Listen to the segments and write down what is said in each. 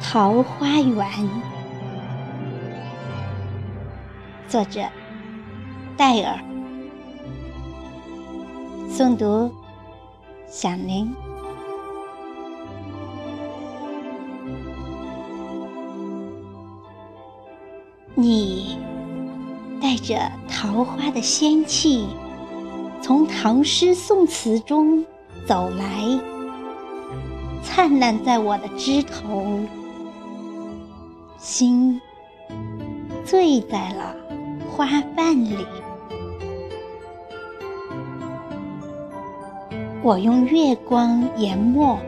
桃花源，作者戴尔，诵读响铃。你带着桃花的仙气，从唐诗宋词中走来，灿烂在我的枝头，心醉在了花瓣里。我用月光研墨，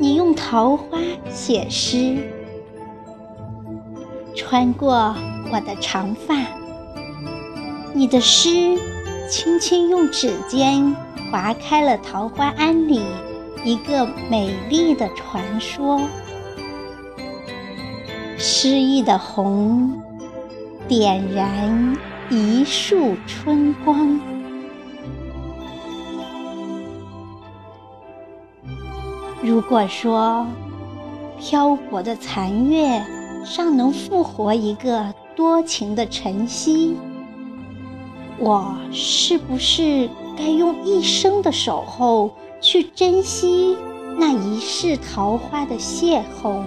你用桃花写诗。穿过我的长发，你的诗轻轻用指尖划开了桃花庵里一个美丽的传说。诗意的红，点燃一束春光。如果说漂泊的残月。尚能复活一个多情的晨曦，我是不是该用一生的守候去珍惜那一世桃花的邂逅，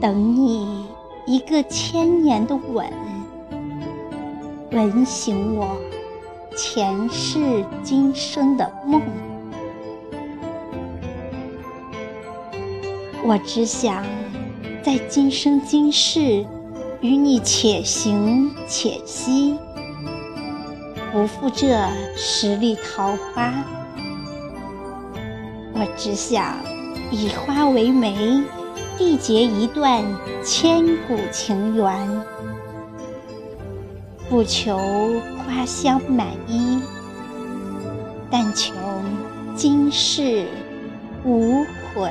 等你一个千年的吻，吻醒我前世今生的梦？我只想。在今生今世，与你且行且惜，不负这十里桃花。我只想以花为媒，缔结一段千古情缘，不求花香满衣，但求今世无悔。